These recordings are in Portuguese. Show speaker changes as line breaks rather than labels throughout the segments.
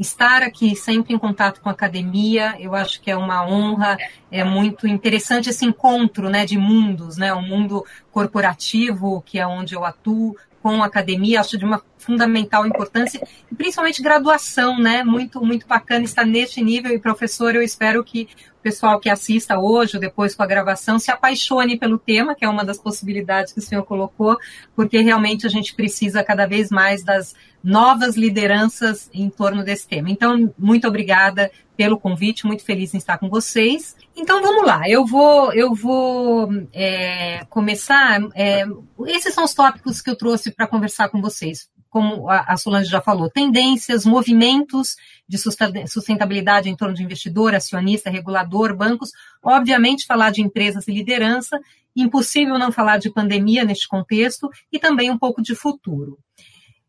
estar aqui sempre em contato com a academia. Eu acho que é uma honra, é muito interessante esse encontro né, de mundos, né, o mundo corporativo, que é onde eu atuo, com a academia, acho de uma fundamental importância, e principalmente graduação, né? Muito, muito bacana estar neste nível, e professor, eu espero que o pessoal que assista hoje ou depois com a gravação se apaixone pelo tema, que é uma das possibilidades que o senhor colocou, porque realmente a gente precisa cada vez mais das novas lideranças em torno desse tema. Então, muito obrigada pelo convite, muito feliz em estar com vocês. Então vamos lá, eu vou, eu vou é, começar. É, esses são os tópicos que eu trouxe para conversar com vocês. Como a, Solange já falou, tendências, movimentos de sustentabilidade em torno de investidor, acionista, regulador, bancos. Obviamente, falar de empresas e liderança. Impossível não falar de pandemia neste contexto e também um pouco de futuro.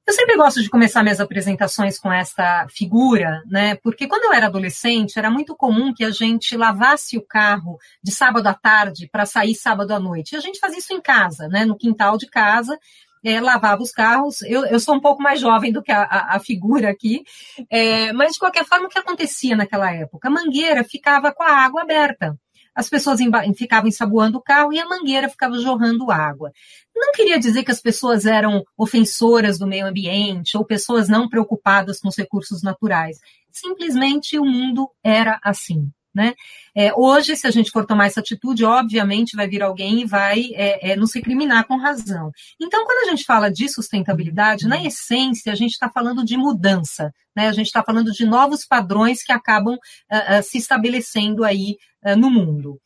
Eu sempre gosto de começar minhas apresentações com essa figura, né? Porque quando eu era adolescente, era muito comum que a gente lavasse o carro de sábado à tarde para sair sábado à noite. E a gente fazia isso em casa, né? No quintal de casa. É, lavava os carros. Eu, eu sou um pouco mais jovem do que a, a, a figura aqui, é, mas de qualquer forma, o que acontecia naquela época? A mangueira ficava com a água aberta as pessoas ficavam ensaboando o carro e a mangueira ficava jorrando água. Não queria dizer que as pessoas eram ofensoras do meio ambiente ou pessoas não preocupadas com os recursos naturais. Simplesmente o mundo era assim. Né? É, hoje, se a gente for tomar essa atitude, obviamente vai vir alguém e vai é, é, nos recriminar com razão. Então, quando a gente fala de sustentabilidade, na essência, a gente está falando de mudança, né? a gente está falando de novos padrões que acabam uh, uh, se estabelecendo aí uh, no mundo.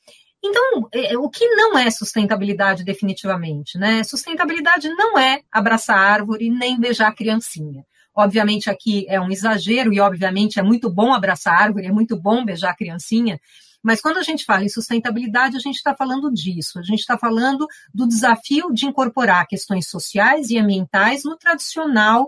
Então, é, é, o que não é sustentabilidade definitivamente? Né? Sustentabilidade não é abraçar árvore nem beijar criancinha. Obviamente aqui é um exagero e obviamente é muito bom abraçar árvore, é muito bom beijar a criancinha, mas quando a gente fala em sustentabilidade, a gente está falando disso. A gente está falando do desafio de incorporar questões sociais e ambientais no tradicional,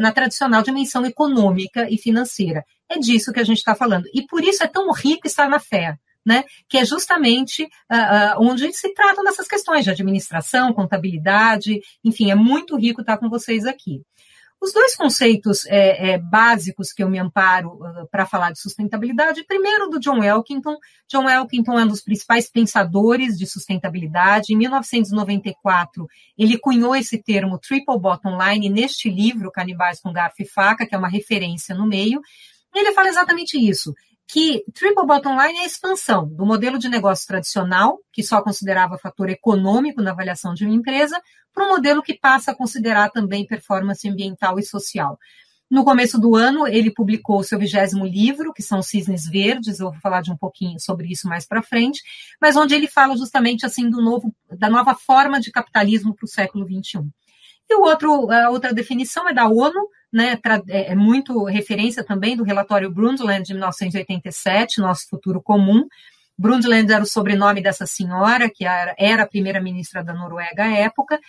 na tradicional dimensão econômica e financeira. É disso que a gente está falando. E por isso é tão rico estar na fé. Né, que é justamente uh, uh, onde se tratam dessas questões de administração, contabilidade, enfim, é muito rico estar com vocês aqui. Os dois conceitos é, é, básicos que eu me amparo uh, para falar de sustentabilidade, primeiro do John Elkington. John Elkington é um dos principais pensadores de sustentabilidade. Em 1994, ele cunhou esse termo triple bottom line neste livro, Canibais com Garfo e Faca, que é uma referência no meio. Ele fala exatamente isso que triple bottom line é a expansão do modelo de negócio tradicional, que só considerava fator econômico na avaliação de uma empresa, para um modelo que passa a considerar também performance ambiental e social. No começo do ano, ele publicou seu vigésimo livro, que são Cisnes Verdes, eu vou falar de um pouquinho sobre isso mais para frente, mas onde ele fala justamente assim do novo, da nova forma de capitalismo para o século XXI. E o outro, a outra definição é da ONU, né, é, é muito referência também do relatório Brundtland de 1987, Nosso Futuro Comum. Brundtland era o sobrenome dessa senhora, que era, a primeira-ministra da Noruega à época,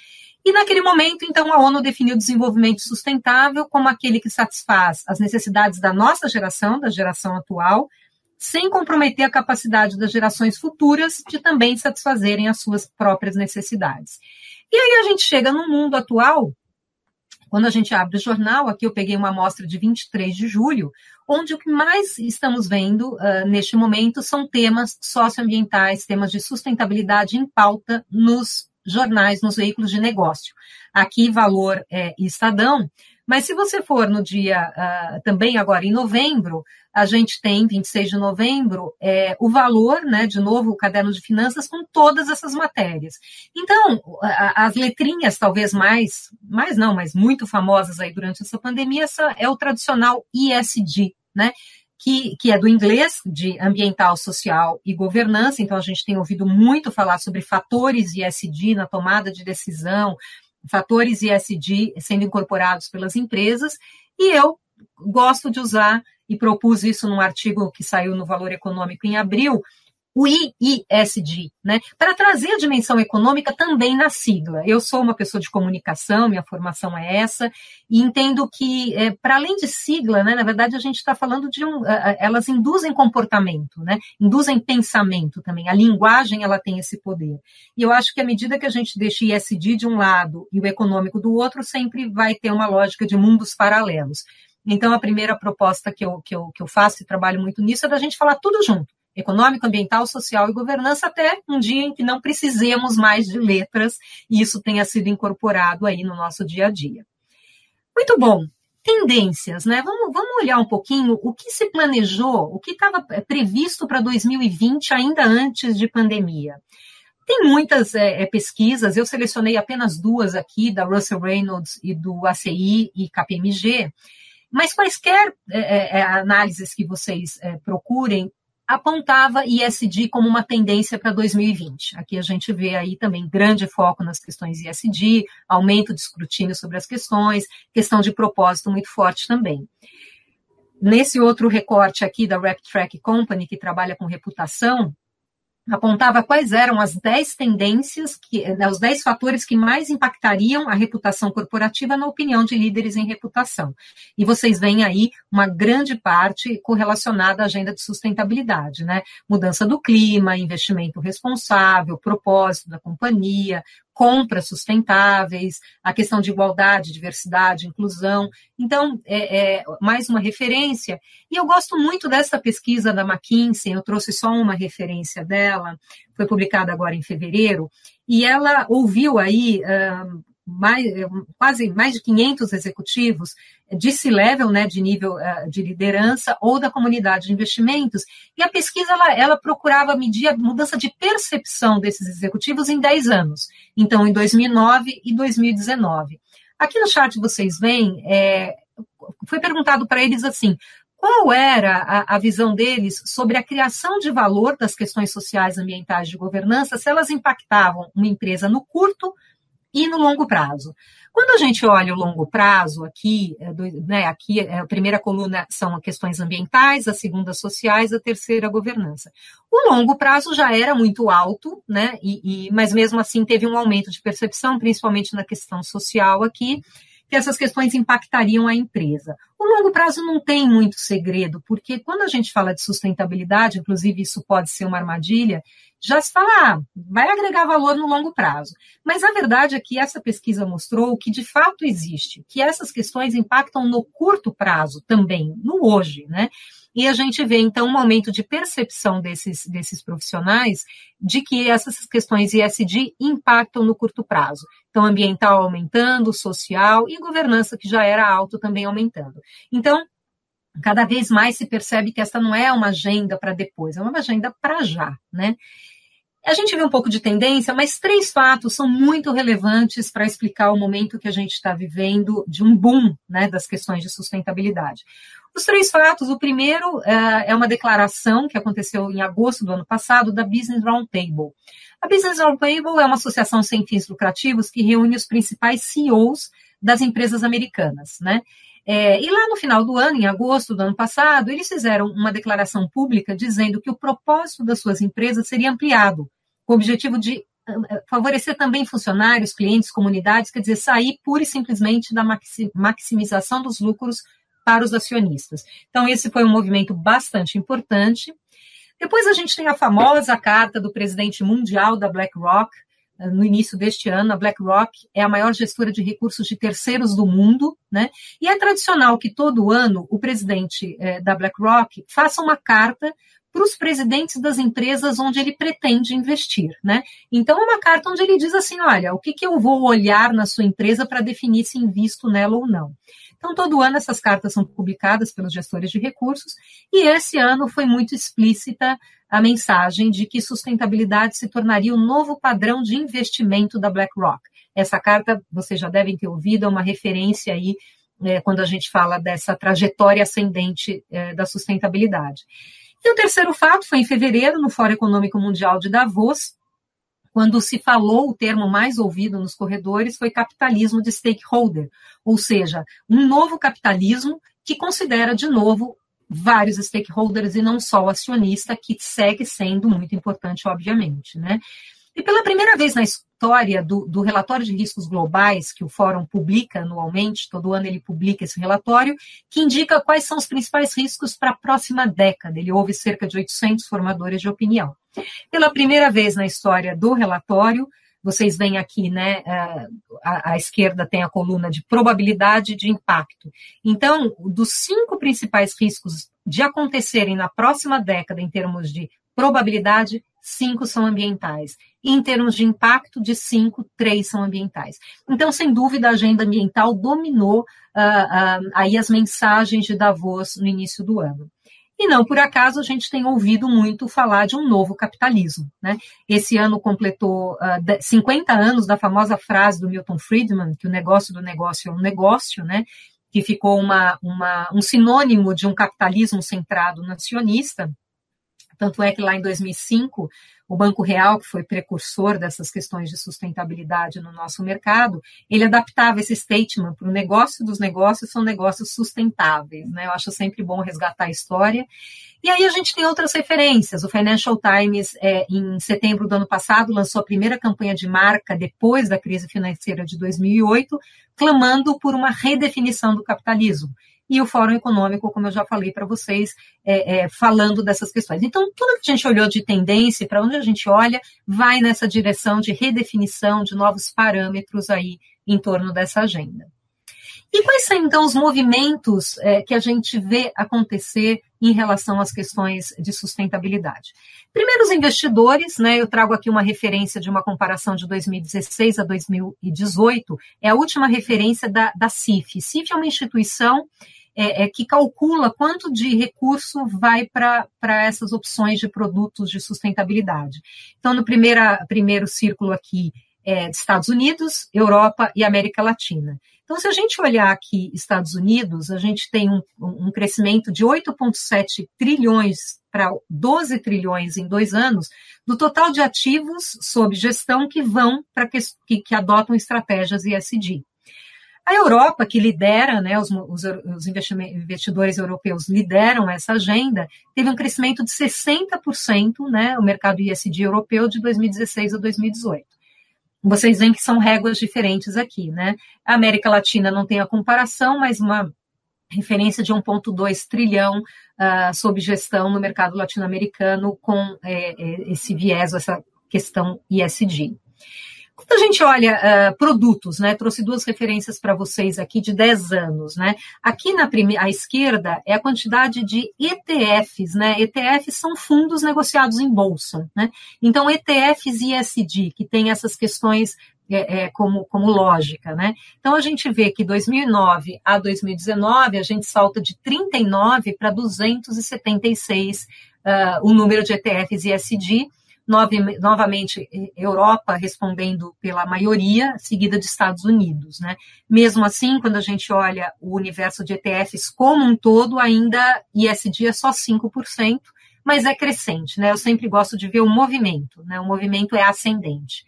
e naquele momento, então, a ONU definiu o desenvolvimento sustentável como aquele que satisfaz as necessidades da nossa geração, da geração atual, sem comprometer a capacidade das gerações futuras de também satisfazerem as suas próprias necessidades. E aí a gente chega no mundo atual quando a gente abre o jornal, aqui eu peguei uma amostra de 23 de julho, onde o que mais estamos vendo uh, neste momento são temas socioambientais, temas de sustentabilidade em pauta nos jornais, nos veículos de negócio. Aqui, Valor é, Estadão, mas se você for no dia, uh, também agora em novembro, a gente tem, 26 de novembro, é, o valor, né, de novo, o caderno de finanças com todas essas matérias. Então, a, as letrinhas talvez mais, mais não, mas muito famosas aí durante essa pandemia, essa é o tradicional ISD, né? Que, que, é do inglês, de ambiental, social e governança. Então, a gente tem ouvido muito falar sobre fatores ISD na tomada de decisão, fatores ISD sendo incorporados pelas empresas, e eu gosto de usar e propus isso num artigo que saiu no Valor Econômico em abril, o IISD, né, para trazer a dimensão econômica também na sigla. Eu sou uma pessoa de comunicação, minha formação é essa, e entendo que, é, para além de sigla, né, na verdade a gente está falando de um, elas induzem comportamento, né, induzem pensamento também. A linguagem ela tem esse poder. E eu acho que à medida que a gente deixa o ISD de um lado e o econômico do outro, sempre vai ter uma lógica de mundos paralelos. Então, a primeira proposta que eu, que eu, que eu faço e trabalho muito nisso é da gente falar tudo junto econômico, ambiental, social e governança, até um dia em que não precisemos mais de letras e isso tenha sido incorporado aí no nosso dia a dia. Muito bom. Tendências, né? Vamos, vamos olhar um pouquinho o que se planejou, o que estava previsto para 2020 ainda antes de pandemia. Tem muitas é, pesquisas, eu selecionei apenas duas aqui, da Russell Reynolds e do ACI e KPMG, mas quaisquer é, é, análises que vocês procurem, apontava ISD como uma tendência para 2020. Aqui a gente vê aí também grande foco nas questões ISD, aumento de escrutínio sobre as questões, questão de propósito muito forte também. Nesse outro recorte aqui da RepTrack Company, que trabalha com reputação, apontava quais eram as 10 tendências, que, né, os 10 fatores que mais impactariam a reputação corporativa na opinião de líderes em reputação. E vocês veem aí uma grande parte correlacionada à agenda de sustentabilidade, né? Mudança do clima, investimento responsável, propósito da companhia, compras sustentáveis, a questão de igualdade, diversidade, inclusão. Então, é, é, mais uma referência. E eu gosto muito dessa pesquisa da McKinsey, eu trouxe só uma referência dela, foi publicada agora em fevereiro, e ela ouviu aí mais, quase mais de 500 executivos de C-level, né, de nível uh, de liderança, ou da comunidade de investimentos, e a pesquisa ela, ela, procurava medir a mudança de percepção desses executivos em 10 anos, então em 2009 e 2019. Aqui no chat vocês veem, é, foi perguntado para eles assim, qual era a, a, visão deles sobre a criação de valor das questões sociais, ambientais de governança, se elas impactavam uma empresa no curto, e no longo prazo. Quando a gente olha o longo prazo, aqui, é, né, aqui é, a primeira coluna são questões ambientais, a segunda sociais, a terceira governança. O longo prazo já era muito alto, né, e, e, mas mesmo assim teve um aumento de percepção, principalmente na questão social aqui, que essas questões impactariam a empresa. O longo prazo não tem muito segredo, porque quando a gente fala de sustentabilidade, inclusive isso pode ser uma armadilha, já se fala, ah, vai agregar valor no longo prazo. Mas a verdade é que essa pesquisa mostrou que de fato existe, que essas questões impactam no curto prazo também, no hoje, né? E a gente vê, então, um aumento de percepção desses, desses profissionais de que essas questões ISD impactam no curto prazo. Então, ambiental aumentando, social e governança, que já era alto, também aumentando. Então, cada vez mais se percebe que essa não é uma agenda para depois, é uma agenda para já, né? A gente vê um pouco de tendência, mas três fatos são muito relevantes para explicar o momento que a gente está vivendo de um boom né, das questões de sustentabilidade. Os três fatos, o primeiro é, é uma declaração que aconteceu em agosto do ano passado da Business Roundtable. A Business Roundtable é uma associação sem fins lucrativos que reúne os principais CEOs das empresas americanas, né? É, e lá no final do ano, em agosto do ano passado, eles fizeram uma declaração pública dizendo que o propósito das suas empresas seria ampliado com o objetivo de eh, favorecer também funcionários, clientes, comunidades, quer dizer, sair pura e simplesmente da maximização dos lucros para os acionistas. Então, esse foi um movimento bastante importante. Depois a gente tem a famosa carta do presidente mundial da BlackRock, no início deste ano, a BlackRock é a maior gestora de recursos de terceiros do mundo, né? E é tradicional que todo ano o presidente eh, da BlackRock faça uma carta para os presidentes das empresas onde ele pretende investir, né? Então, é uma carta onde ele diz assim: olha, o que, que eu vou olhar na sua empresa para definir se invisto nela ou não. Então, todo ano essas cartas são publicadas pelos gestores de recursos, e esse ano foi muito explícita a mensagem de que sustentabilidade se tornaria o novo padrão de investimento da BlackRock. Essa carta, vocês já devem ter ouvido, é uma referência aí é, quando a gente fala dessa trajetória ascendente é, da sustentabilidade. E o terceiro fato foi em fevereiro, no Fórum Econômico Mundial de Davos, quando se falou o termo mais ouvido nos corredores foi capitalismo de stakeholder, ou seja, um novo capitalismo que considera de novo vários stakeholders e não só o acionista, que segue sendo muito importante, obviamente, né? E pela primeira vez na história do, do, relatório de riscos globais, que o Fórum publica anualmente, todo ano ele publica esse relatório, que indica quais são os principais riscos para a próxima década. Ele houve cerca de 800 formadores de opinião. Pela primeira vez na história do relatório, vocês veem aqui, né, a, a esquerda tem a coluna de probabilidade de impacto. Então, dos cinco principais riscos de acontecerem na próxima década em termos de probabilidade, cinco são ambientais. E em termos de impacto, de cinco, três são ambientais. Então, sem dúvida, a agenda ambiental dominou uh, uh, aí as mensagens de Davos no início do ano. E não por acaso a gente tem ouvido muito falar de um novo capitalismo. Né? Esse ano completou uh, ah, 50 anos da famosa frase do Milton Friedman, que o negócio do negócio é um negócio, né? que ficou uma, uma, um sinônimo de um capitalismo centrado nacionalista. Tanto é que lá em 2005 o Banco Real, que foi precursor dessas questões de sustentabilidade no nosso mercado, ele adaptava esse statement para o negócio dos negócios são negócios sustentáveis. Né? Eu acho sempre bom resgatar a história. E aí a gente tem outras referências. O Financial Times, é, em setembro do ano passado, lançou a primeira campanha de marca depois da crise financeira de 2008, clamando por uma redefinição do capitalismo e o Fórum Econômico, como eu já falei para vocês, é, é, falando dessas questões. Então, tudo que a gente olhou de tendência, para onde a gente olha, vai nessa direção de redefinição de novos parâmetros aí em torno dessa agenda. E quais são, então, os movimentos é, que a gente vê acontecer em relação às questões de sustentabilidade? Primeiro, os investidores, né? Eu trago aqui uma referência de uma comparação de 2016 a 2018, é a última referência da, da CIF. CIF é uma instituição é, é, que calcula quanto de recurso vai para essas opções de produtos de sustentabilidade. Então, no primeira, primeiro círculo aqui, é Estados Unidos, Europa e América Latina. Então, se a gente olhar aqui Estados Unidos, a gente tem um, um crescimento de 8,7 trilhões para 12 trilhões em dois anos, do total de ativos sob gestão que vão para que, que, que adotam estratégias ESG. A Europa, que lidera, né, os, os, investidores europeus lideram essa agenda, teve um crescimento de 60%, né, o mercado ISD europeu de 2016 a 2018. Vocês veem que são réguas diferentes aqui, né? A América Latina não tem a comparação, mas uma referência de 1,2 trilhão uh, sob gestão no mercado latino-americano com é, é, esse viés, essa questão ISD. Quando a gente olha uh, produtos, né, trouxe duas referências para vocês aqui de 10 anos, né? Aqui na à esquerda é a quantidade de ETFs, né? ETFs são fundos negociados em bolsa, né? Então ETFs ISD, que tem essas questões é, é, como, como lógica, né? Então a gente vê que 2009 a 2019 a gente salta de 39 para 276 uh, o número de ETFs ISD novamente Europa respondendo pela maioria, seguida de Estados Unidos. Né? Mesmo assim, quando a gente olha o universo de ETFs como um todo, ainda ISD é só 5%, mas é crescente. Né? Eu sempre gosto de ver o movimento, né? o movimento é ascendente.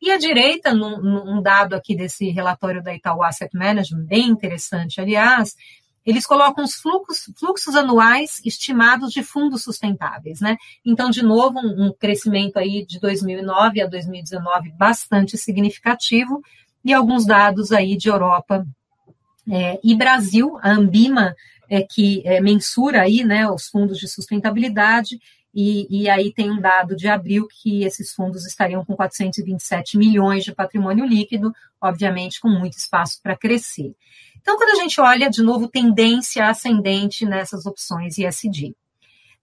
E a direita, num, num dado aqui desse relatório da Itaú Asset Management, bem interessante, aliás, eles colocam os fluxos, fluxos anuais estimados de fundos sustentáveis, né? Então, de novo, um, um crescimento aí de 2009 a 2019 bastante significativo e alguns dados aí de Europa é, e Brasil, a Ambima, é, que é, mensura aí, né, os fundos de sustentabilidade e, e, aí tem um dado de abril que esses fundos estariam com 427 milhões de patrimônio líquido, obviamente com muito espaço para crescer. Então, quando a gente olha, de novo, tendência ascendente nessas opções ISD.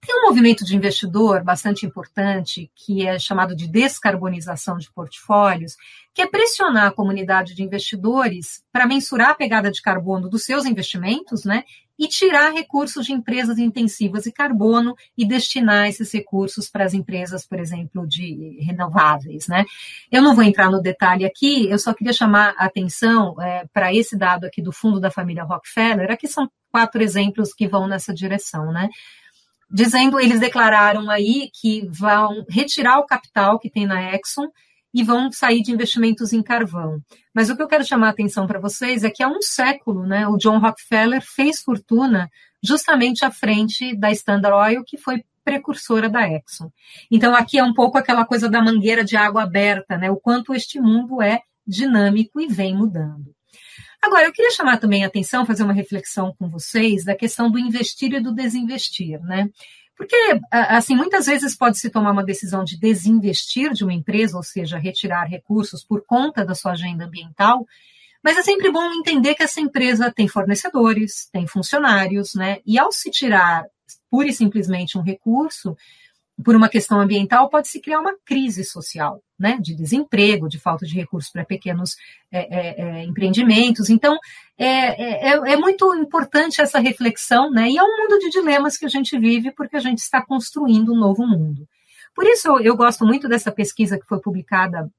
Tem um movimento de investidor bastante importante, que é chamado de descarbonização de portfólios, que é pressionar a comunidade de investidores para mensurar a pegada de carbono dos seus investimentos, né? E tirar recursos de empresas intensivas e carbono e destinar esses recursos para as empresas, por exemplo, de renováveis, né? Eu não vou entrar no detalhe aqui, eu só queria chamar a atenção é, para esse dado aqui do fundo da família Rockefeller. Aqui são quatro exemplos que vão nessa direção, né? Dizendo, eles declararam aí que vão retirar o capital que tem na Exxon e vão sair de investimentos em carvão. Mas o que eu quero chamar a atenção para vocês é que há um século, né, o John Rockefeller fez fortuna justamente à frente da Standard Oil, que foi precursora da Exxon. Então aqui é um pouco aquela coisa da mangueira de água aberta, né, o quanto este mundo é dinâmico e vem mudando. Agora, eu queria chamar também a atenção, fazer uma reflexão com vocês da questão do investir e do desinvestir, né? Porque, assim, muitas vezes pode se tomar uma decisão de desinvestir de uma empresa, ou seja, retirar recursos por conta da sua agenda ambiental, mas é sempre bom entender que essa empresa tem fornecedores, tem funcionários, né? E ao se tirar pura e simplesmente um recurso, por uma questão ambiental, pode se criar uma crise social, né, de desemprego, de falta de recursos para pequenos é, é, é, empreendimentos. Então, é, é, é, muito importante essa reflexão, né, e é um mundo de dilemas que a gente vive porque a gente está construindo um novo mundo. Por isso, eu, eu gosto muito dessa pesquisa que foi publicada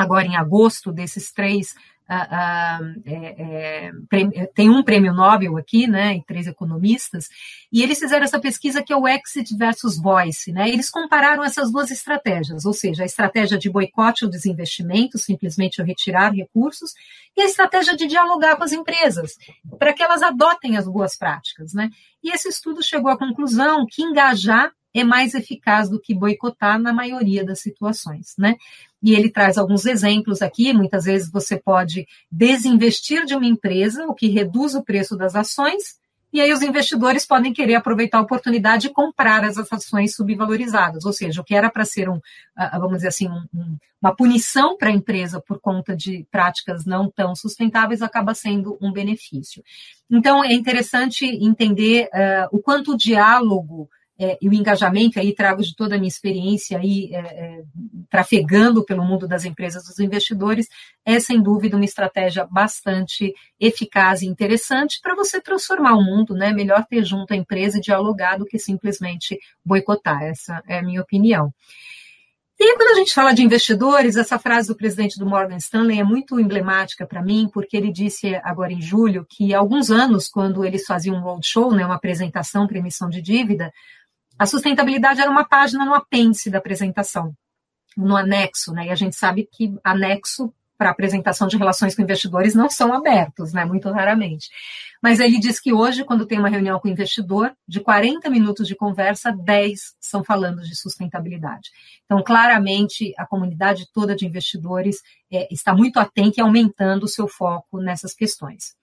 agora em agosto, desses três Uh, uh, é, é, tem um prêmio Nobel aqui, né, e três economistas, e eles fizeram essa pesquisa que é o exit versus voice, né, eles compararam essas duas estratégias, ou seja, a estratégia de boicote ao desinvestimento, simplesmente retirar recursos, e a estratégia de dialogar com as empresas, para que elas adotem as boas práticas, né, e esse estudo chegou à conclusão que engajar é mais eficaz do que boicotar na maioria das situações, né? E ele traz alguns exemplos aqui. Muitas vezes você pode desinvestir de uma empresa, o que reduz o preço das ações, e aí os investidores podem querer aproveitar a oportunidade de comprar as ações subvalorizadas, ou seja, o que era para ser um, vamos dizer assim, um, uma punição para a empresa por conta de práticas não tão sustentáveis acaba sendo um benefício. Então é interessante entender uh, o quanto o diálogo é, e o engajamento, aí trago de toda a minha experiência aí, é, é, trafegando pelo mundo das empresas dos investidores, é sem dúvida uma estratégia bastante eficaz e interessante para você transformar o mundo, né? Melhor ter junto a empresa e dialogar do que simplesmente boicotar. Essa é a minha opinião. E quando a gente fala de investidores, essa frase do presidente do Morgan Stanley é muito emblemática para mim, porque ele disse agora em julho que há alguns anos, quando eles faziam um roadshow, né, uma apresentação para emissão de dívida, a sustentabilidade era uma página no apêndice da apresentação, no anexo, né? E a gente sabe que anexo para apresentação de relações com investidores não são abertos, né? Muito raramente. Mas ele diz que hoje, quando tem uma reunião com o investidor, de 40 minutos de conversa, 10 são falando de sustentabilidade. Então, claramente, a comunidade toda de investidores é, está muito atenta e aumentando o seu foco nessas questões.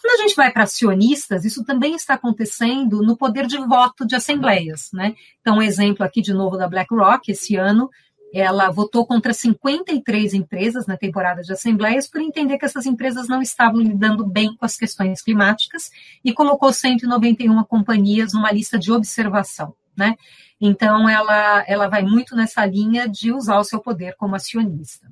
Quando a gente vai para acionistas, isso também está acontecendo no poder de voto de assembleias, né? Então, um exemplo aqui de novo da BlackRock, esse ano, ela votou contra 53 empresas na temporada de assembleias por entender que essas empresas não estavam lidando bem com as questões climáticas e colocou 191 companhias numa lista de observação, né? Então ela ela vai muito nessa linha de usar o seu poder como acionista.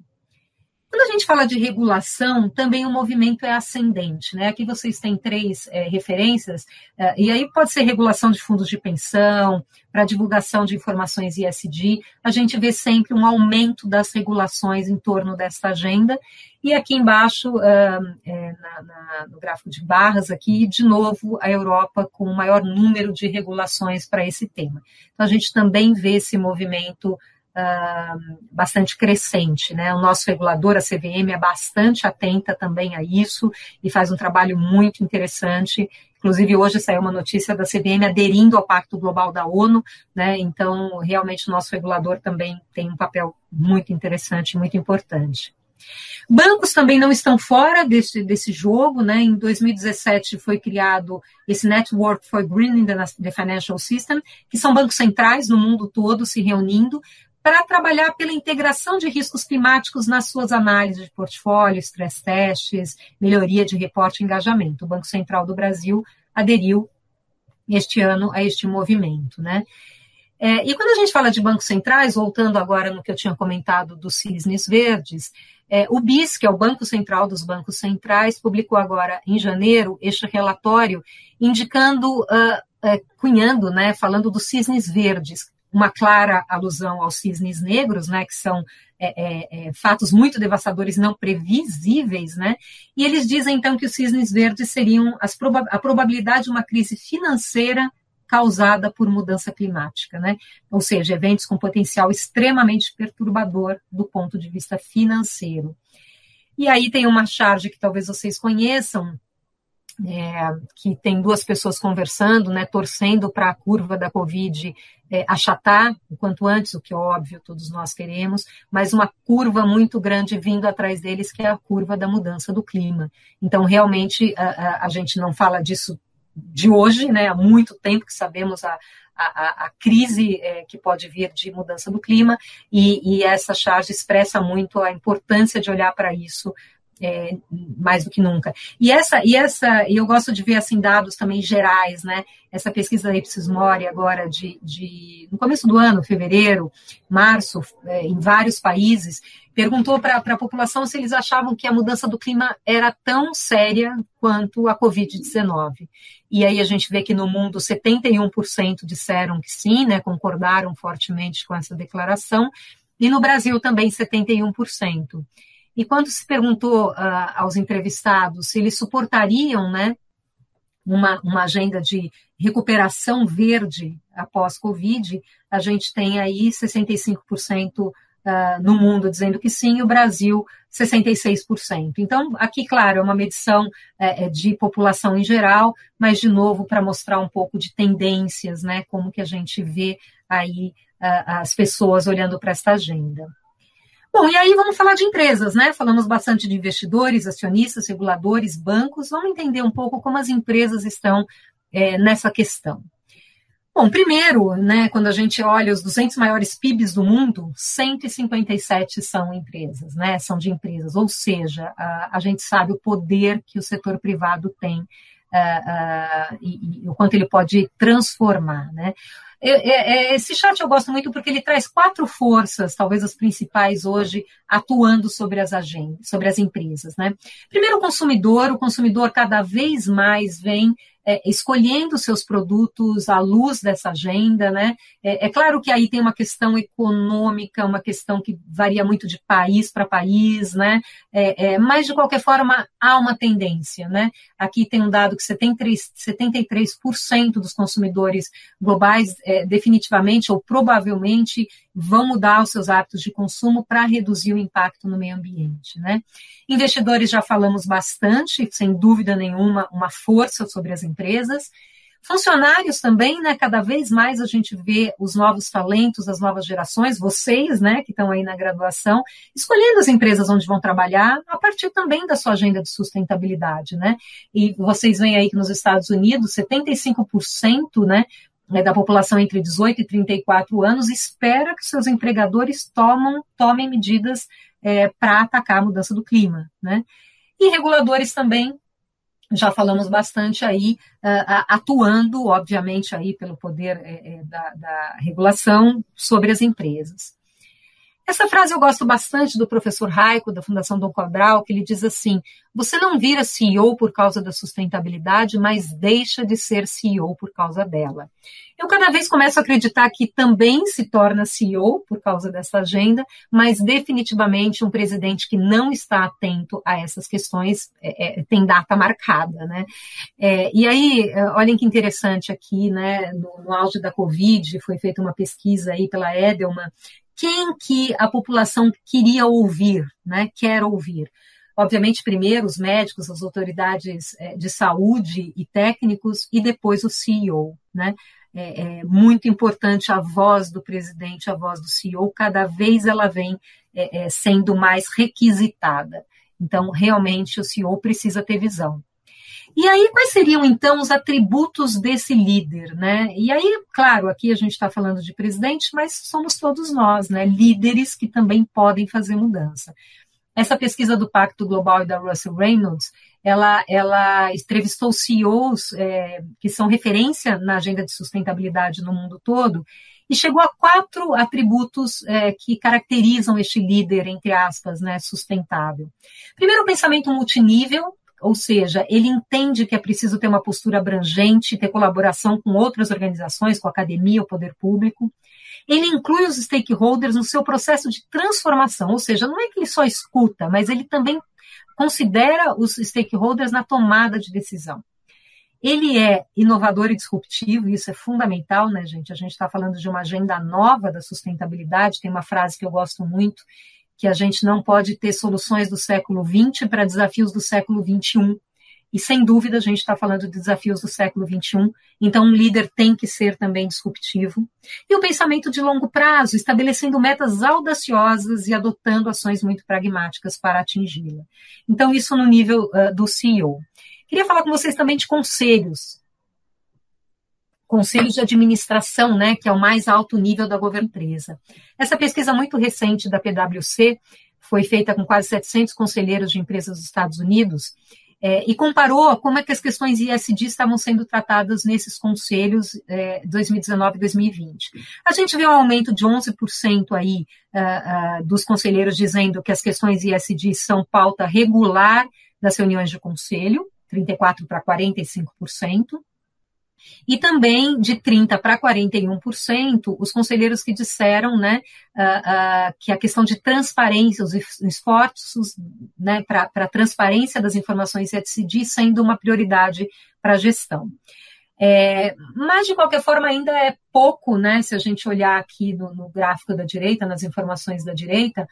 Quando a gente fala de regulação, também o movimento é ascendente. Né? Aqui vocês têm três é, referências, é, e aí pode ser regulação de fundos de pensão, para divulgação de informações ISD. A gente vê sempre um aumento das regulações em torno desta agenda. E aqui embaixo, é, na, na, no gráfico de barras, aqui, de novo, a Europa com o maior número de regulações para esse tema. Então, a gente também vê esse movimento bastante crescente. Né? O nosso regulador, a CVM, é bastante atenta também a isso e faz um trabalho muito interessante. Inclusive, hoje saiu uma notícia da CVM aderindo ao Pacto Global da ONU, né? Então, realmente, o nosso regulador também tem um papel muito interessante, muito importante. Bancos também não estão fora desse, desse jogo, né? Em 2017 foi criado esse Network for Greening the Financial System, que são bancos centrais no mundo todo se reunindo para trabalhar pela integração de riscos climáticos nas suas análises de portfólio, stress testes, melhoria de reporte e engajamento. O Banco Central do Brasil aderiu este ano a este movimento, né? É, e quando a gente fala de bancos centrais, voltando agora no que eu tinha comentado dos cisnes verdes, é, o BIS, que é o Banco Central dos Bancos Centrais, publicou agora em janeiro este relatório indicando, uh, uh, cunhando, né, falando dos cisnes verdes, uma clara alusão aos cisnes negros, né, que são é, é, é, fatos muito devastadores, não previsíveis, né? E eles dizem então que os cisnes verdes seriam proba a probabilidade de uma crise financeira causada por mudança climática, né? Ou seja, eventos com potencial extremamente perturbador do ponto de vista financeiro. E aí tem uma charge que talvez vocês conheçam, é, que tem duas pessoas conversando, né, torcendo para a curva da Covid é, achatar o quanto antes, o que é óbvio todos nós queremos, mas uma curva muito grande vindo atrás deles, que é a curva da mudança do clima. Então, realmente, a, a, a gente não fala disso de hoje, né? Há muito tempo que sabemos a, a, a crise é, que pode vir de mudança do clima, e, e essa charge expressa muito a importância de olhar para isso é, mais do que nunca. E essa, e essa, e eu gosto de ver assim dados também gerais, né? Essa pesquisa da Ipsos Mori agora de, de no começo do ano, fevereiro, março, é, em vários países, perguntou para a população se eles achavam que a mudança do clima era tão séria quanto a Covid-19. E aí a gente vê que no mundo 71% disseram que sim, né? Concordaram fortemente com essa declaração. E no Brasil também 71%. E quando se perguntou uh, aos entrevistados se eles suportariam né, uma, uma agenda de recuperação verde após Covid, a gente tem aí 65% uh, ah, no mundo dizendo que sim, e o Brasil 66%. Então, aqui, claro, é uma medição é, é, de população em geral, mas, de novo, para mostrar um pouco de tendências, né, como que a gente vê aí uh, as pessoas olhando para esta agenda. Bom, e aí vamos falar de empresas, né? Falamos bastante de investidores, acionistas, reguladores, bancos. Vamos entender um pouco como as empresas estão é, nessa questão. Bom, primeiro, né, quando a gente olha os 200 maiores PIBs do mundo, 157 são empresas, né, são de empresas, ou seja, a, a gente sabe o poder que o setor privado tem uh, uh, e, e, o quanto ele pode transformar, né. Esse chat eu gosto muito porque ele traz quatro forças, talvez as principais hoje, atuando sobre as agendas, sobre as empresas. Né? Primeiro, o consumidor. O consumidor cada vez mais vem é, escolhendo seus produtos à luz dessa agenda, né? É, é, claro que aí tem uma questão econômica, uma questão que varia muito de país para país, né? É, é mas de qualquer forma há uma tendência, né? Aqui tem um dado que 73%, 73% dos consumidores globais é, definitivamente ou provavelmente vão mudar os seus hábitos de consumo para reduzir o impacto no meio ambiente. Né? Investidores já falamos bastante, sem dúvida nenhuma, uma força sobre as empresas. Funcionários também, né? Cada vez mais a gente vê os novos talentos, as novas gerações, vocês, né, que estão aí na graduação, escolhendo as empresas onde vão trabalhar a partir também da sua agenda de sustentabilidade, né? E vocês veem aí que nos Estados Unidos, 75%, né, né, da população entre 18 e 34 anos espera que seus empregadores tomam, tomem medidas é, para atacar a mudança do clima. Né? E reguladores também, já falamos bastante aí, atuando, obviamente, aí pelo poder é, da, da regulação sobre as empresas. Essa frase eu gosto bastante do professor Raico, da Fundação Dom Cabral, que ele diz assim: você não vira CEO por causa da sustentabilidade, mas deixa de ser CEO por causa dela. Eu cada vez começo a acreditar que também se torna CEO por causa dessa agenda, mas definitivamente um presidente que não está atento a essas questões é, é, tem data marcada, né? É, e aí, é, olhem que interessante aqui, né? No, no auge da Covid, foi feita uma pesquisa aí pela Edelman quem que a população queria ouvir, né, quer ouvir. Obviamente, primeiro os médicos, as autoridades é, de saúde e técnicos, e depois o CEO. Né? É, é muito importante a voz do presidente, a voz do CEO, cada vez ela vem é, é, sendo mais requisitada. Então, realmente, o CEO precisa ter visão. E aí, quais seriam então os atributos desse líder, né? E aí, claro, aqui a gente está falando de presidente, mas somos todos nós, né? Líderes que também podem fazer mudança. Essa pesquisa do Pacto Global e da Russell Reynolds, ela, ela entrevistou CEOs é, que são referência na agenda de sustentabilidade no mundo todo e chegou a quatro atributos é, que caracterizam este líder, entre aspas, né, sustentável. Primeiro, o pensamento multinível, ou seja, ele entende que é preciso ter uma postura abrangente, ter colaboração com outras organizações, com a academia, o poder público. Ele inclui os stakeholders no seu processo de transformação, ou seja, não é que ele só escuta, mas ele também considera os stakeholders na tomada de decisão. Ele é inovador e disruptivo, e isso é fundamental, né, gente? A gente está falando de uma agenda nova da sustentabilidade. Tem uma frase que eu gosto muito, que a gente não pode ter soluções do século XX para desafios do século XXI. E sem dúvida a gente está falando de desafios do século XXI, então um líder tem que ser também disruptivo. E o pensamento de longo prazo, estabelecendo metas audaciosas e adotando ações muito pragmáticas para atingi-la. Então, isso no nível uh, do CEO. Queria falar com vocês também de conselhos. Conselhos de administração, né, que é o mais alto nível da governança. Essa pesquisa muito recente da PwC foi feita com quase 700 conselheiros de empresas dos Estados Unidos é, e comparou como é que as questões ISD estavam sendo tratadas nesses conselhos é, 2019 e 2020. A gente vê um aumento de 11% aí uh, uh, dos conselheiros dizendo que as questões ISD são pauta regular das reuniões de conselho, 34 para 45% e também de 30% para 41% os conselheiros que disseram né, uh, uh, que a questão de transparência, os esforços né, para a transparência das informações ESG sendo uma prioridade para a gestão. É, mas, de qualquer forma, ainda é pouco, né? Se a gente olhar aqui no, no gráfico da direita, nas informações da direita,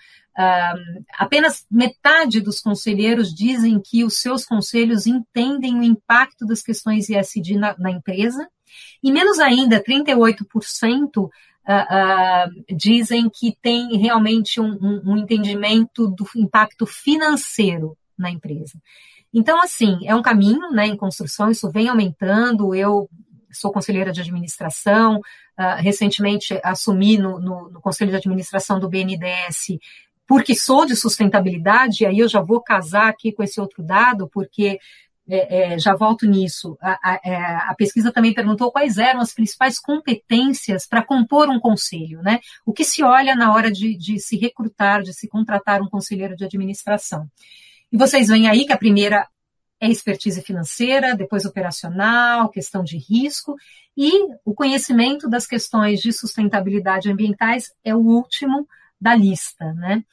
apenas metade dos conselheiros dizem que os seus conselhos entendem o impacto das questões ISD na, na empresa, e menos ainda, 38% uh, uh, dizem que tem realmente um, um, um entendimento do impacto financeiro na empresa. Então, assim, é um caminho né, em construção, isso vem aumentando. Eu sou conselheira de administração, uh, recentemente assumi no, no, no, Conselho de Administração do BNDES, porque sou de sustentabilidade, aí eu já vou casar aqui com esse outro dado, porque é, é, já volto nisso. A, a, é, a, pesquisa também perguntou quais eram as principais competências para compor um conselho, né? O que se olha na hora de, de se recrutar, de se contratar um conselheiro de administração. E vocês veem aí que a primeira é expertise financeira, depois operacional, questão de risco, e o conhecimento das questões de sustentabilidade ambientais é o último da lista, né?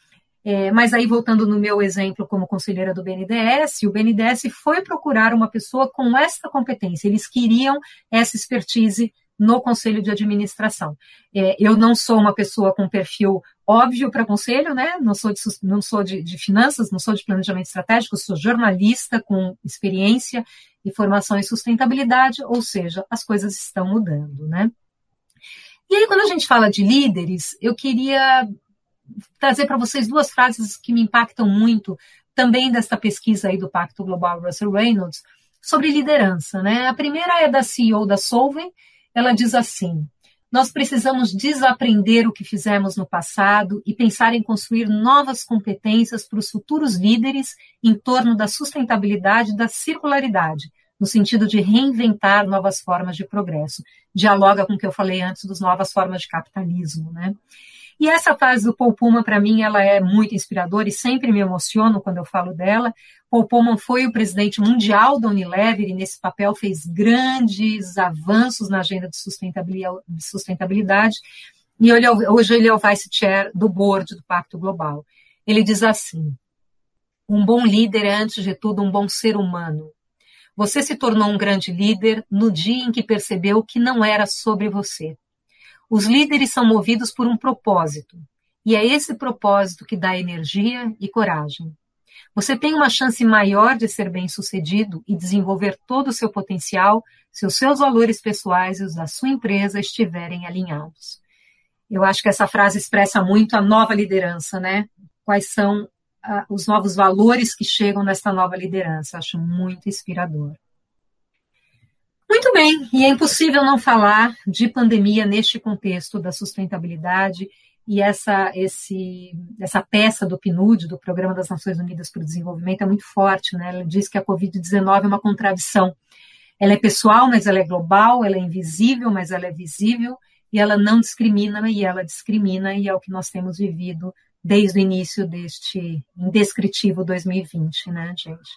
É, mas aí, voltando no meu exemplo como conselheira do BNDES, o BNDES foi procurar uma pessoa com essa competência. Eles queriam essa expertise no conselho de administração. É, eu não sou uma pessoa com perfil óbvio para conselho, né? Não sou, de, não sou de, de, finanças, não sou de planejamento estratégico, sou jornalista com experiência e formação em sustentabilidade, ou seja, as coisas estão mudando, né? E aí, quando a gente fala de líderes, eu queria trazer para vocês duas frases que me impactam muito, também desta pesquisa aí do Pacto Global Russell Reynolds, sobre liderança, né? A primeira é da CEO da Solvay, ela diz assim: nós precisamos desaprender o que fizemos no passado e pensar em construir novas competências para os futuros líderes em torno da sustentabilidade e da circularidade, no sentido de reinventar novas formas de progresso. Dialoga com o que eu falei antes dos novas formas de capitalismo, né? E essa fase do Paul Pullman, para mim, ela é muito inspiradora e sempre me emociono quando eu falo dela. Paul Pullman foi o presidente mundial da Unilever e nesse papel fez grandes avanços na agenda de sustentabilidade. E é hoje ele é o vice-chair do board do Pacto Global. Ele diz assim, um bom líder é, antes de tudo, um bom ser humano. Você se tornou um grande líder no dia em que percebeu que não era sobre você, os líderes são movidos por um propósito, e é esse propósito que dá energia e coragem. Você tem uma chance maior de ser bem-sucedido e desenvolver todo o seu potencial se os seus valores pessoais e os da sua empresa estiverem alinhados. Eu acho que essa frase expressa muito a nova liderança, né? Quais são uh, os novos valores que chegam nesta nova liderança? Acho muito inspirador. Muito bem, e é impossível não falar de pandemia neste contexto da sustentabilidade e essa, esse, essa peça do PNUD, do Programa das Nações Unidas para o Desenvolvimento, é muito forte. Né? Ela diz que a Covid-19 é uma contradição. Ela é pessoal, mas ela é global, ela é invisível, mas ela é visível, e ela não discrimina, e ela discrimina, e é o que nós temos vivido desde o início deste indescritível 2020, né, gente?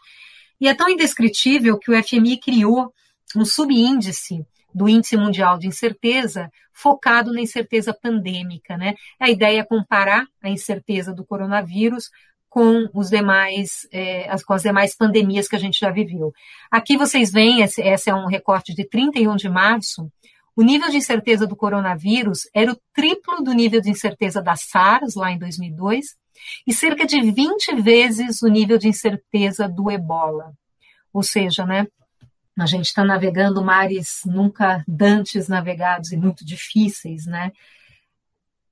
E é tão indescritível que o FMI criou um subíndice do Índice Mundial de Incerteza focado na incerteza pandêmica. Né? A ideia é comparar a incerteza do coronavírus com os demais, é, com as demais pandemias que a gente já viveu. Aqui vocês veem, esse, esse é um recorte de 31 de março, o nível de incerteza do coronavírus era o triplo do nível de incerteza da SARS, lá em 2002, e cerca de 20 vezes o nível de incerteza do ebola. Ou seja, né, a gente está navegando mares nunca dantes navegados e muito difíceis, né?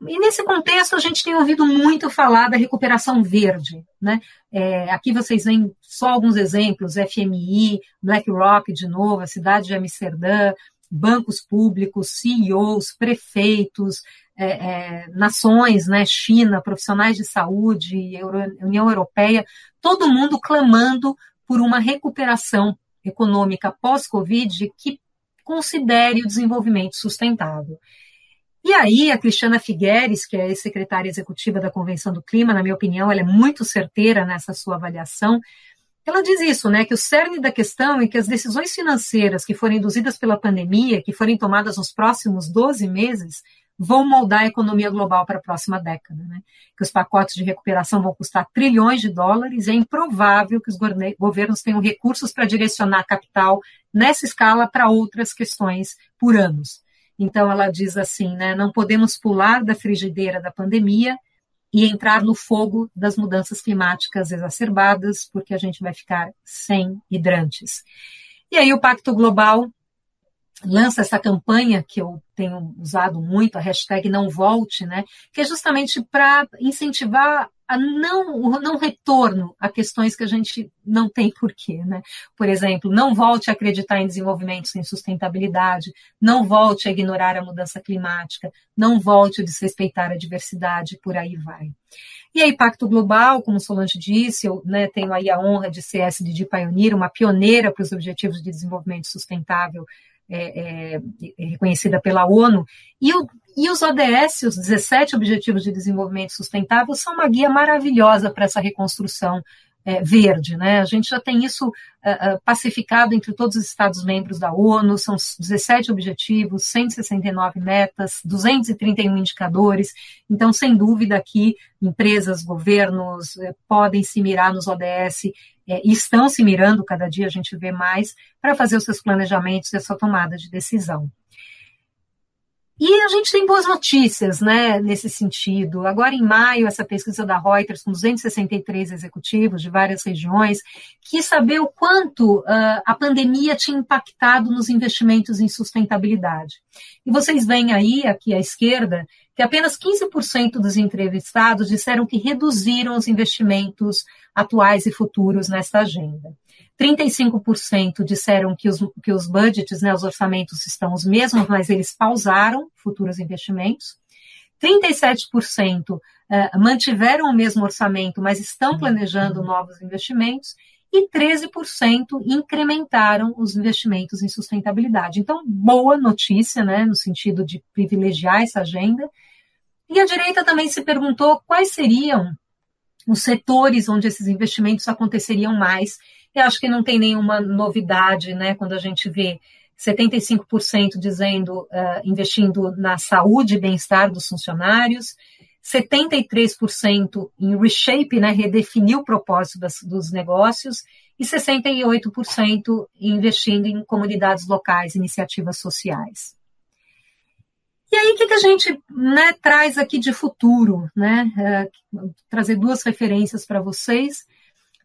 E nesse contexto a gente tem ouvido muito falar da recuperação verde, né? É, aqui vocês veem só alguns exemplos: FMI, BlackRock de novo, a cidade de Amsterdã, bancos públicos, CEOs, prefeitos, é, é, nações, né, China, profissionais de saúde, Euro, União Europeia, todo mundo clamando por uma recuperação econômica pós-Covid que considere o desenvolvimento sustentável. E aí, a Cristiana Figueres, que é secretária executiva da Convenção do Clima, na minha opinião, ela é muito certeira nessa sua avaliação. Ela diz isso, né, que o cerne da questão é que as decisões financeiras que forem induzidas pela pandemia, que forem tomadas nos próximos 12 meses, vão moldar a economia global para a próxima década. Né? Que os pacotes de recuperação vão custar trilhões de dólares, é improvável que os governos tenham recursos para direcionar capital nessa escala para outras questões por anos. Então, ela diz assim: né, não podemos pular da frigideira da pandemia e entrar no fogo das mudanças climáticas exacerbadas, porque a gente vai ficar sem hidrantes. E aí, o Pacto Global lança essa campanha que eu tenho usado muito, a hashtag não volte, né? Que é justamente para incentivar a não, o não retorno a questões que a gente não tem porquê, né? Por exemplo, não volte a acreditar em desenvolvimento sem sustentabilidade, não volte a ignorar a mudança climática, não volte a desrespeitar a diversidade, por aí vai. E aí, Pacto Global, como Solange disse, eu né, tenho aí a honra de ser SDG Pioneer, uma pioneira para os Objetivos de Desenvolvimento Sustentável é, é, é, reconhecida pela ONU, e, o, e os ODS, os 17 Objetivos de Desenvolvimento Sustentável, são uma guia maravilhosa para essa reconstrução é, verde. Né? A gente já tem isso uh, pacificado entre todos os Estados-membros da ONU, são 17 objetivos, 169 metas, 231 indicadores. Então, sem dúvida, aqui empresas, governos uh, podem se mirar nos ODS é, estão se mirando, cada dia a gente vê mais, para fazer os seus planejamentos e a sua tomada de decisão. E a gente tem boas notícias, né, nesse sentido. Agora, em maio, essa pesquisa da Reuters, com 263 executivos de várias regiões, quis saber o quanto uh, a pandemia tinha impactado nos investimentos em sustentabilidade. E vocês veem aí, aqui à esquerda, que apenas 15% dos entrevistados disseram que reduziram os investimentos atuais e futuros nesta agenda. 35% disseram que os, que os budgets, né, os orçamentos estão os mesmos, mas eles pausaram futuros investimentos. 37% uh, mantiveram o mesmo orçamento, mas estão planejando novos investimentos. E 13% incrementaram os investimentos em sustentabilidade. Então, boa notícia, né, no sentido de privilegiar essa agenda. E a direita também se perguntou quais seriam os setores onde esses investimentos aconteceriam mais. Eu acho que não tem nenhuma novidade, né, quando a gente vê 75% dizendo uh, investindo na saúde e bem-estar dos funcionários, 73% em reshape, né, redefinir o propósito das, dos negócios, e 68% investindo em comunidades locais, iniciativas sociais. E aí, o que, que a gente né, traz aqui de futuro? Né? É, trazer duas referências para vocês.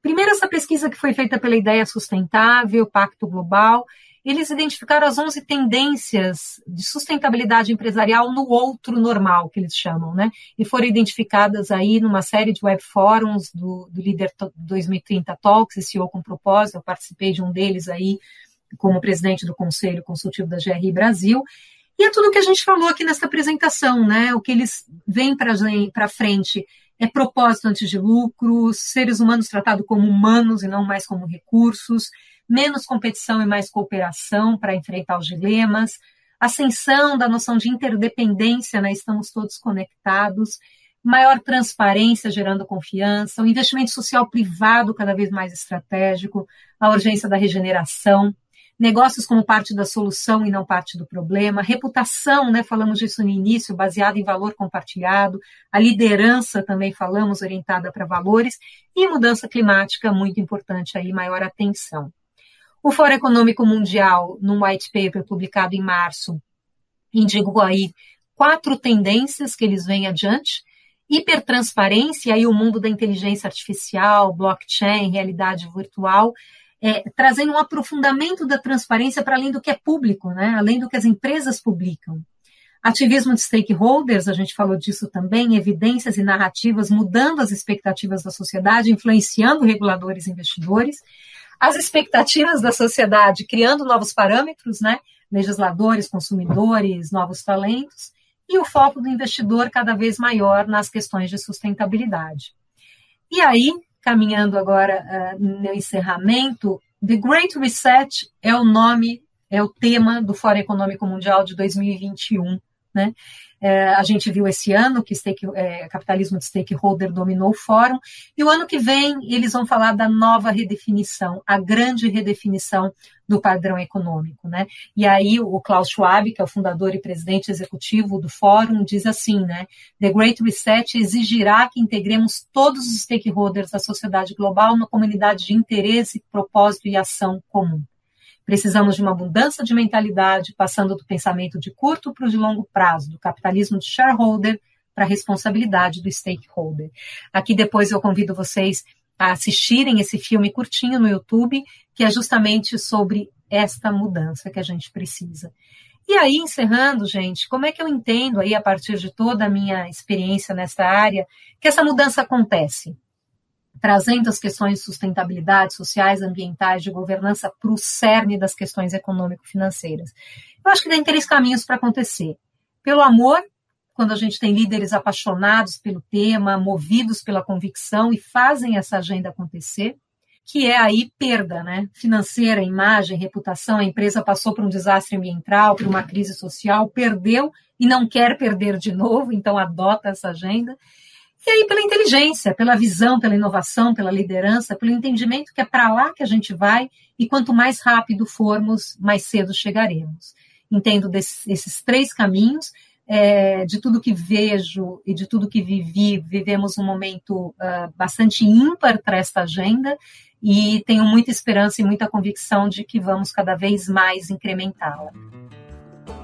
Primeiro, essa pesquisa que foi feita pela Ideia Sustentável, Pacto Global, eles identificaram as 11 tendências de sustentabilidade empresarial no outro normal, que eles chamam, né? E foram identificadas aí numa série de web fóruns do, do Líder 2030 Talks, esse CEO com propósito, eu participei de um deles aí como presidente do Conselho Consultivo da GRI Brasil, e é tudo o que a gente falou aqui nessa apresentação, né? O que eles vêm para frente é propósito antes de lucro, seres humanos tratados como humanos e não mais como recursos, menos competição e mais cooperação para enfrentar os dilemas, ascensão da noção de interdependência, né? Estamos todos conectados, maior transparência gerando confiança, o investimento social privado cada vez mais estratégico, a urgência da regeneração, negócios como parte da solução e não parte do problema, reputação, né, falamos disso no início, baseada em valor compartilhado, a liderança também falamos orientada para valores. E mudança climática muito importante aí, maior atenção. O Fórum Econômico Mundial, num white paper publicado em março, indicou aí quatro tendências que eles vêm adiante, hipertransparência, aí o mundo da inteligência artificial, blockchain, realidade virtual, é, trazendo um aprofundamento da transparência para além do que é público, né? além do que as empresas publicam. Ativismo de stakeholders, a gente falou disso também, evidências e narrativas mudando as expectativas da sociedade, influenciando reguladores e investidores. As expectativas da sociedade criando novos parâmetros, né? legisladores, consumidores, novos talentos, e o foco do investidor cada vez maior nas questões de sustentabilidade. E aí, caminhando agora uh, no encerramento, The Great Reset é o nome, é o tema do Fórum Econômico Mundial de 2021. Né? É, a gente viu esse ano que stake, é, capitalismo de stakeholder dominou o fórum, e o ano que vem eles vão falar da nova redefinição, a grande redefinição do padrão econômico. Né? E aí o Klaus Schwab, que é o fundador e presidente executivo do fórum, diz assim, né? The Great Reset exigirá que integremos todos os stakeholders da sociedade global numa comunidade de interesse, propósito e ação comum. Precisamos de uma mudança de mentalidade, passando do pensamento de curto para o de longo prazo, do capitalismo de shareholder para a responsabilidade do stakeholder. Aqui depois eu convido vocês a assistirem esse filme curtinho no YouTube, que é justamente sobre esta mudança que a gente precisa. E aí, encerrando, gente, como é que eu entendo aí, a partir de toda a minha experiência nessa área, que essa mudança acontece? Trazendo as questões de sustentabilidade, sociais, ambientais, de governança para o cerne das questões econômico-financeiras. Eu acho que tem três caminhos para acontecer. Pelo amor, quando a gente tem líderes apaixonados pelo tema, movidos pela convicção e fazem essa agenda acontecer, que é aí perda né? financeira, imagem, reputação. A empresa passou por um desastre ambiental, por uma crise social, perdeu e não quer perder de novo, então adota essa agenda. E aí, pela inteligência, pela visão, pela inovação, pela liderança, pelo entendimento que é para lá que a gente vai e quanto mais rápido formos, mais cedo chegaremos. Entendo desses três caminhos, é, de tudo que vejo e de tudo que vivi, vivemos um momento uh, bastante ímpar para esta agenda e tenho muita esperança e muita convicção de que vamos cada vez mais incrementá-la.